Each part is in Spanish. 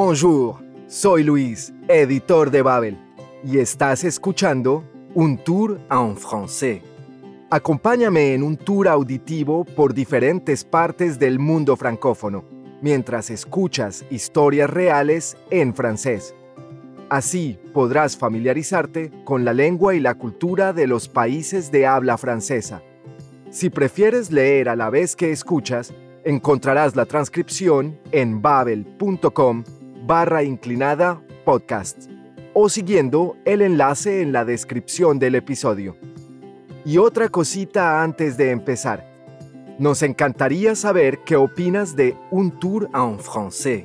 Bonjour, soy Luis, editor de Babel, y estás escuchando Un Tour en Francés. Acompáñame en un tour auditivo por diferentes partes del mundo francófono, mientras escuchas historias reales en francés. Así podrás familiarizarte con la lengua y la cultura de los países de habla francesa. Si prefieres leer a la vez que escuchas, encontrarás la transcripción en babel.com barra inclinada podcast o siguiendo el enlace en la descripción del episodio. Y otra cosita antes de empezar. Nos encantaría saber qué opinas de Un Tour en Francés.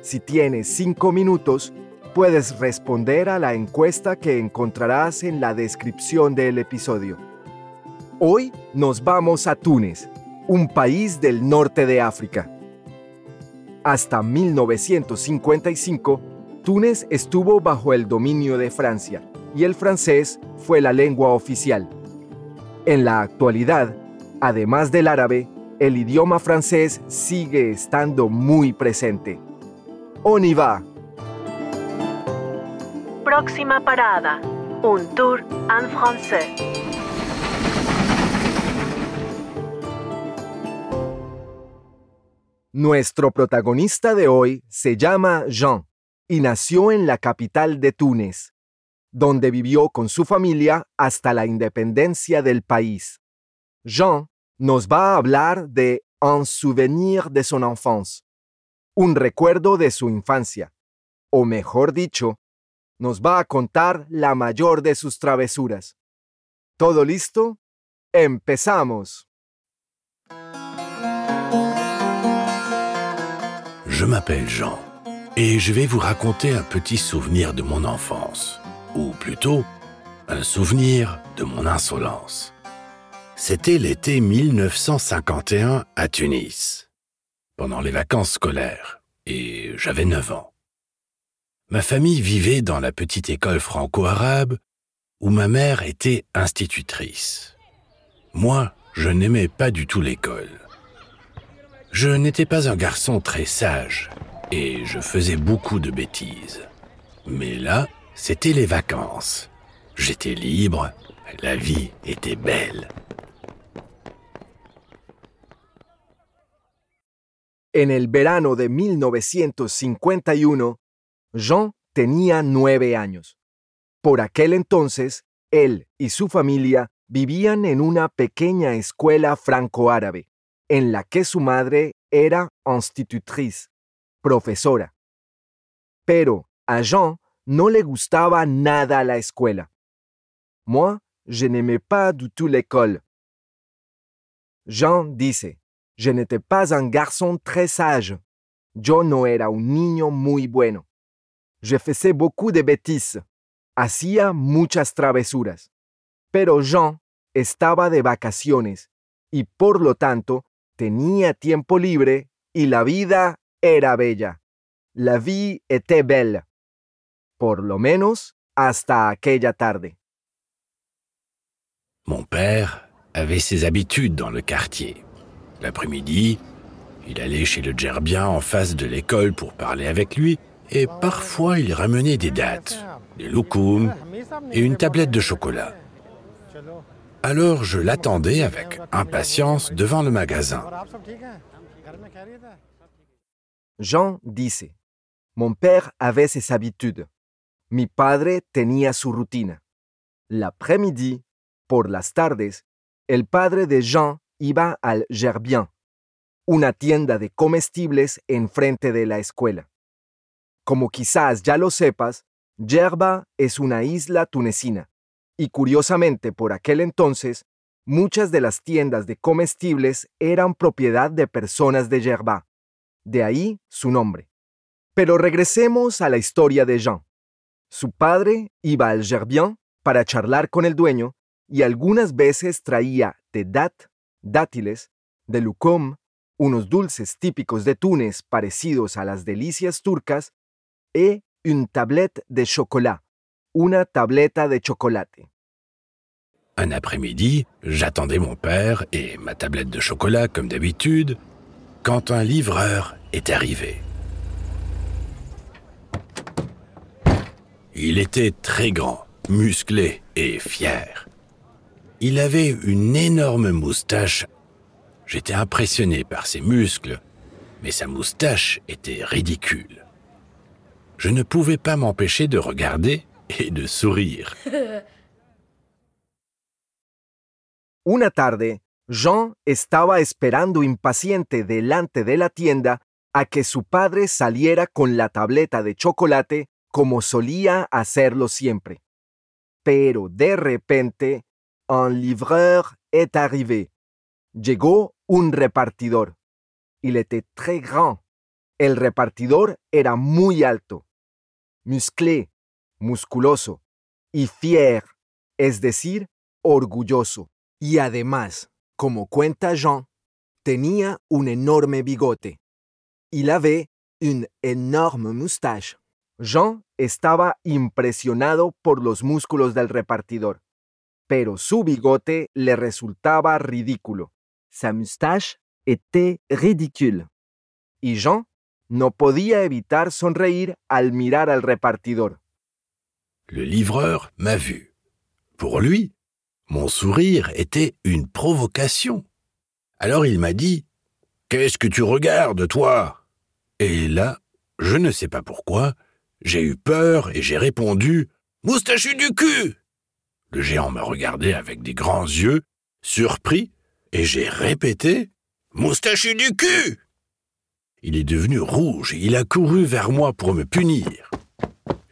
Si tienes cinco minutos, puedes responder a la encuesta que encontrarás en la descripción del episodio. Hoy nos vamos a Túnez, un país del norte de África. Hasta 1955, Túnez estuvo bajo el dominio de Francia y el francés fue la lengua oficial. En la actualidad, además del árabe, el idioma francés sigue estando muy presente. On y va. Próxima parada. Un tour en francés. Nuestro protagonista de hoy se llama Jean y nació en la capital de Túnez, donde vivió con su familia hasta la independencia del país. Jean nos va a hablar de Un souvenir de son enfance, un recuerdo de su infancia, o mejor dicho, nos va a contar la mayor de sus travesuras. ¿Todo listo? ¡Empezamos! Je m'appelle Jean et je vais vous raconter un petit souvenir de mon enfance, ou plutôt un souvenir de mon insolence. C'était l'été 1951 à Tunis, pendant les vacances scolaires, et j'avais 9 ans. Ma famille vivait dans la petite école franco-arabe où ma mère était institutrice. Moi, je n'aimais pas du tout l'école. Je n'étais pas un garçon très sage et je faisais beaucoup de bêtises. Mais là, c'était les vacances. J'étais libre, la vie était belle. En el verano de 1951, Jean tenía nueve años. Por aquel entonces, él y su familia vivían en una pequeña escuela franco-árabe, en la que su madre era institutrice, profesora. Pero a Jean no le gustaba nada la escuela. Moi, je n'aimais pas du tout l'école. Jean dice, je n'étais pas un garçon très sage. Yo no era un niño muy bueno. Je faisais beaucoup de bêtises. Hacía muchas travesuras. Pero Jean estaba de vacaciones y por lo tanto tiempo libre y la vida era bella. La vie était belle. Por lo menos hasta aquella tarde. Mon père avait ses habitudes dans le quartier. L'après-midi, il allait chez le gerbien en face de l'école pour parler avec lui et parfois il ramenait des dattes, des loukoums et une tablette de chocolat. Alors je l'attendais avec impatience devant le magasin. Jean dice, Mon père avait ses habitudes. Mi padre tenía su rutina. L'après-midi, por las tardes, el padre de Jean iba al Gerbien, una tienda de comestibles enfrente de la escuela. Como quizás ya lo sepas, Gerba es una isla tunecina, y curiosamente por aquel entonces, muchas de las tiendas de comestibles eran propiedad de personas de Gerba. De ahí su nombre. Pero regresemos a la historia de Jean. Su padre iba al Gerbien para charlar con el dueño y algunas veces traía de dat, dátiles, de lucom, unos dulces típicos de Túnez parecidos a las delicias turcas, et une tablette de chocolat, una tableta de chocolate. Un après-midi, j'attendais mon père et ma tablette de chocolat comme d'habitude, quand un livreur est arrivé. Il était très grand, musclé et fier. Il avait une énorme moustache. J'étais impressionné par ses muscles, mais sa moustache était ridicule. Je ne pouvais pas m'empêcher de regarder et de sourire. Una tarde, Jean estaba esperando impaciente delante de la tienda a que su padre saliera con la tableta de chocolate como solía hacerlo siempre. Pero de repente, un livreur est arrivé. Llegó un repartidor. Il était très grand. El repartidor era muy alto, musclé, musculoso, y fier, es decir, orgulloso. Y además, como cuenta Jean, tenía un enorme bigote. Il avait une énorme moustache. Jean estaba impresionado por los músculos del repartidor, pero su bigote le resultaba ridículo. Sa moustache était ridicule. Y Jean no podía evitar sonreír al mirar al repartidor. Le livreur m'a vu. Pour lui, mon sourire était une provocation. Alors il m'a dit Qu'est-ce que tu regardes, toi? Et là, je ne sais pas pourquoi, j'ai eu peur et j'ai répondu Moustachu du cul Le géant m'a regardé avec des grands yeux, surpris, et j'ai répété Moustachu du cul Il est devenu rouge et il a couru vers moi pour me punir.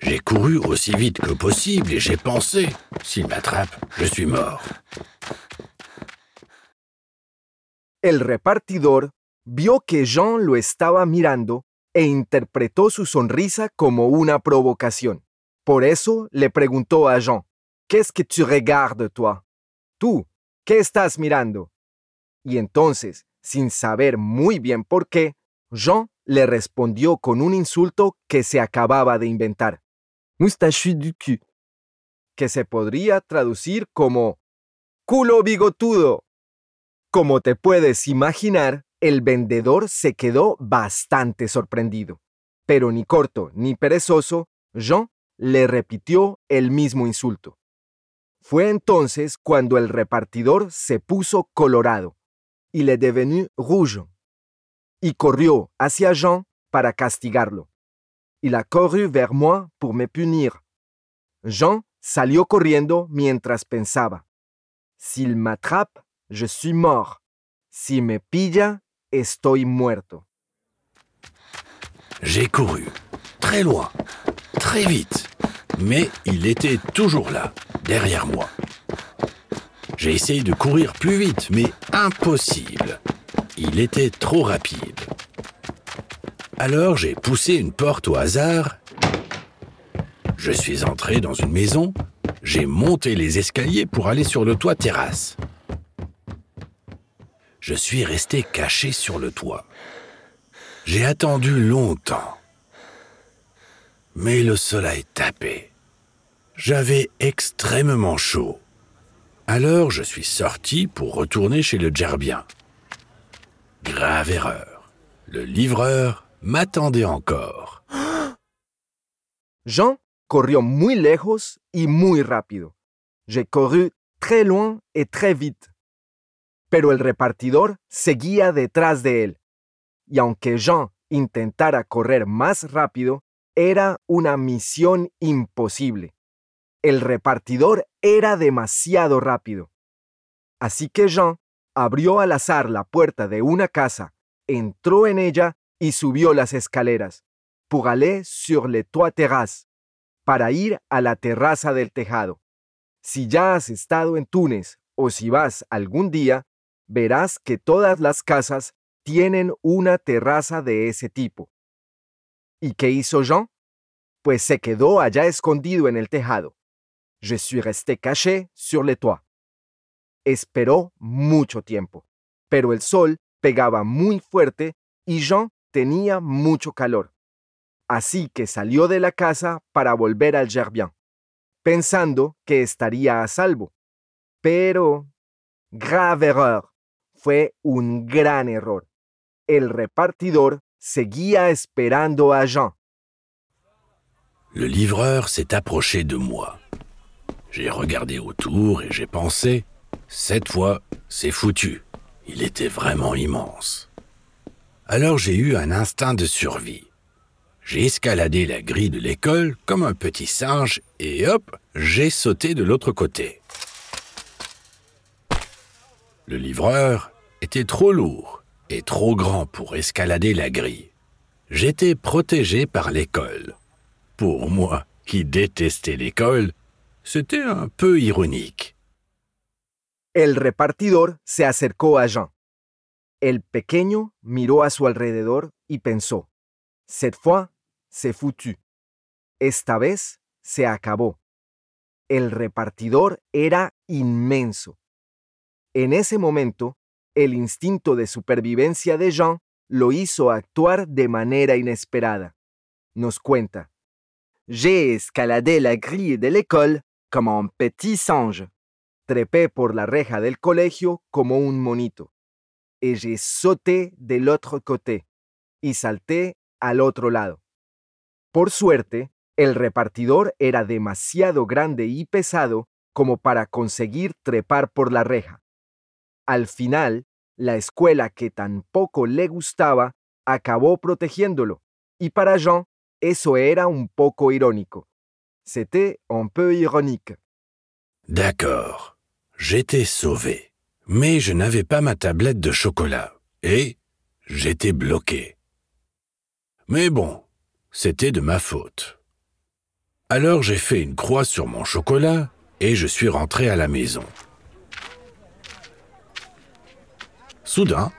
J'ai couru aussi vite que possible et j'ai pensé S'il m'attrape, je suis mort. El repartidor vio que Jean lo estaba mirando e interpretó su sonrisa como una provocación. Por eso le preguntó a Jean, ¿Qu'est-ce que tu regardes, toi? Tú, ¿qué estás mirando? Y entonces, sin saber muy bien por qué, Jean le respondió con un insulto que se acababa de inventar. Moustachu du cul, que se podría traducir como culo bigotudo. Como te puedes imaginar, el vendedor se quedó bastante sorprendido. Pero ni corto ni perezoso, Jean le repitió el mismo insulto. Fue entonces cuando el repartidor se puso colorado, y le devenu rouge, y corrió hacia Jean para castigarlo. Il a couru vers moi pour me punir. Jean salió corriendo mientras pensaba. S'il m'attrape, je suis mort. Si me pilla, estoy muerto. J'ai couru, très loin, très vite, mais il était toujours là, derrière moi. J'ai essayé de courir plus vite, mais impossible. Il était trop rapide. Alors j'ai poussé une porte au hasard. Je suis entré dans une maison, j'ai monté les escaliers pour aller sur le toit terrasse. Je suis resté caché sur le toit. J'ai attendu longtemps. Mais le soleil tapait. J'avais extrêmement chaud. Alors je suis sorti pour retourner chez le gerbien. Grave erreur. Le livreur m'attendait encore. Jean corrió muy lejos y muy rápido. J'ai couru très loin et très vite. Pero el repartidor seguía detrás de él. Y aunque Jean intentara correr más rápido, era una misión imposible. El repartidor era demasiado rápido. Así que Jean abrió al azar la puerta de una casa, entró en ella y subió las escaleras, pour aller sur le toit terrasse, para ir a la terraza del tejado. Si ya has estado en Túnez o si vas algún día, verás que todas las casas tienen una terraza de ese tipo. ¿Y qué hizo Jean? Pues se quedó allá escondido en el tejado. Je suis resté caché sur le toit. Esperó mucho tiempo, pero el sol pegaba muy fuerte y Jean tenía mucho calor. Así que salió de la casa para volver al jardin, pensando que estaría a salvo. Pero, grave error, fue un gran error. El repartidor seguía esperando a Jean. le livreur s'est approché de moi. J'ai regardé autour et j'ai pensé, cette fois, c'est foutu. Il était vraiment immense. Alors j'ai eu un instinct de survie. J'ai escaladé la grille de l'école comme un petit singe et hop, j'ai sauté de l'autre côté. Le livreur était trop lourd et trop grand pour escalader la grille. J'étais protégé par l'école. Pour moi, qui détestais l'école, c'était un peu ironique. El repartidor se acercó a Jean. El pequeño miró a su alrededor y pensó, cette fois, c'est foutu. Esta vez se acabó. El repartidor era inmenso. En ese momento, el instinto de supervivencia de Jean lo hizo actuar de manera inesperada. Nos cuenta. J'ai escaladé la grille de l'école comme un petit singe. Trepé por la reja del colegio como un monito. J'ai sauté de l'autre côté. Y salté al otro lado. Por suerte, el repartidor era demasiado grande y pesado como para conseguir trepar por la reja. Al final, la escuela que tampoco le gustaba acabó protegiéndolo, y para Jean eso era un poco irónico. C'était un peu ironique. D'accord, j'étais sauvé, mais je n'avais pas ma tablette de chocolat, et j'étais bloqué. Mais bon, c'était de ma faute. Alors j'ai fait une croix sur mon chocolat et je suis rentré à la maison. Soudain,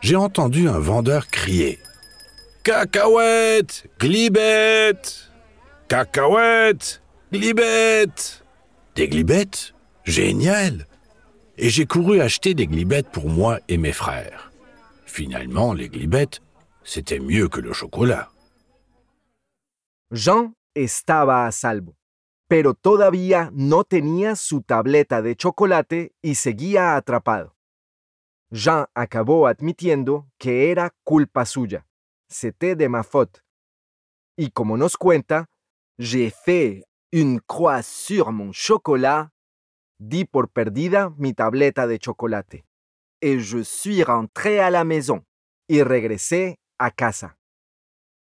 j'ai entendu un vendeur crier Cacahuètes, glibettes Cacahuètes, glibettes Des glibettes? Génial Et j'ai couru acheter des glibettes pour moi et mes frères. Finalement, les glibettes, c'était mieux que le chocolat. Jean estaba a salvo, pero todavía no tenía su tableta de chocolate y seguía atrapado. Jean acabó admitiendo que era culpa suya. C'était de ma faute. Y como nos cuenta, j'ai fait une croix sur mon chocolat, di por perdida mi tableta de chocolate. Et je suis rentré à la maison y regresé a casa.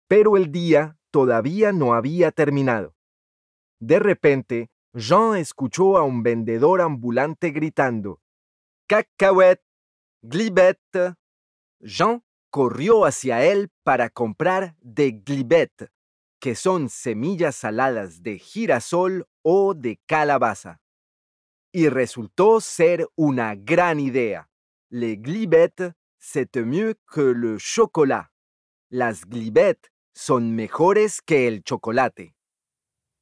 Pero el día todavía no había terminado. De repente, Jean escuchó a un vendedor ambulante gritando, Cacahuete, glibette. Jean corrió hacia él para comprar de glibette, que son semillas saladas de girasol o de calabaza. Y resultó ser una gran idea. Les glibettes, c'est mieux que le chocolat. Las glibettes son mejores que el chocolate.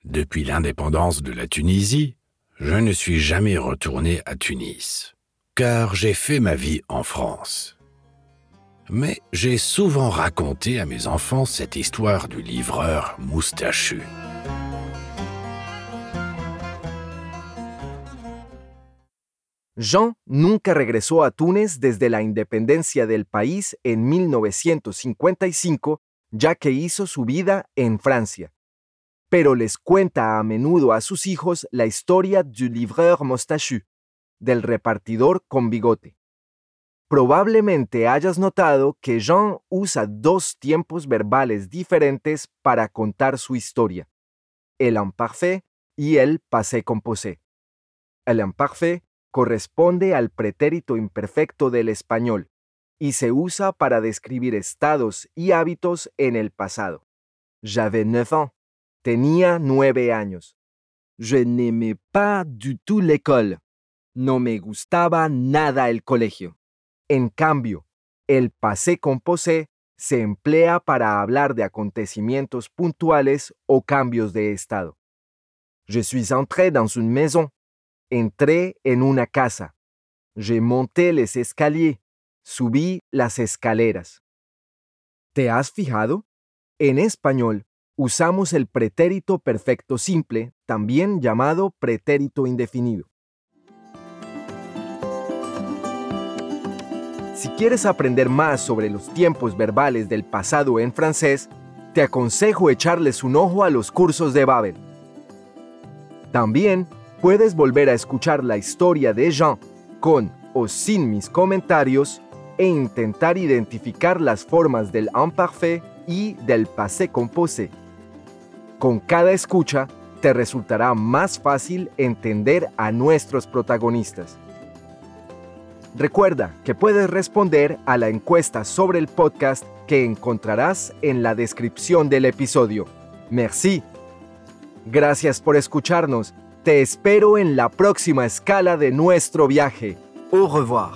Depuis l'indépendance de la Tunisie, je ne suis jamais retourné à Tunis, car j'ai fait ma vie en France. Mais j'ai souvent raconté à mes enfants cette histoire du livreur moustachu. Jean nunca regresó a Túnez desde la independencia del país en 1955, ya que hizo su vida en Francia. Pero les cuenta a menudo a sus hijos la historia du livreur moustachu, del repartidor con bigote. Probablemente hayas notado que Jean usa dos tiempos verbales diferentes para contar su historia, el imparfait y el passé composé. El imparfait corresponde al pretérito imperfecto del español y se usa para describir estados y hábitos en el pasado. J'avais neuf ans. Tenía nueve años. Je n'aimais pas du tout l'école. No me gustaba nada el colegio. En cambio, el passé composé se emplea para hablar de acontecimientos puntuales o cambios de estado. Je suis entré dans une maison. Entré en una casa. J'ai monté les escaliers. Subí las escaleras. ¿Te has fijado? En español, usamos el pretérito perfecto simple, también llamado pretérito indefinido. Si quieres aprender más sobre los tiempos verbales del pasado en francés, te aconsejo echarles un ojo a los cursos de Babel. También puedes volver a escuchar la historia de Jean con o sin mis comentarios e intentar identificar las formas del imparfait y del passé composé. Con cada escucha, te resultará más fácil entender a nuestros protagonistas. Recuerda que puedes responder a la encuesta sobre el podcast que encontrarás en la descripción del episodio. Merci. Gracias por escucharnos. Te espero en la próxima escala de nuestro viaje. Au revoir.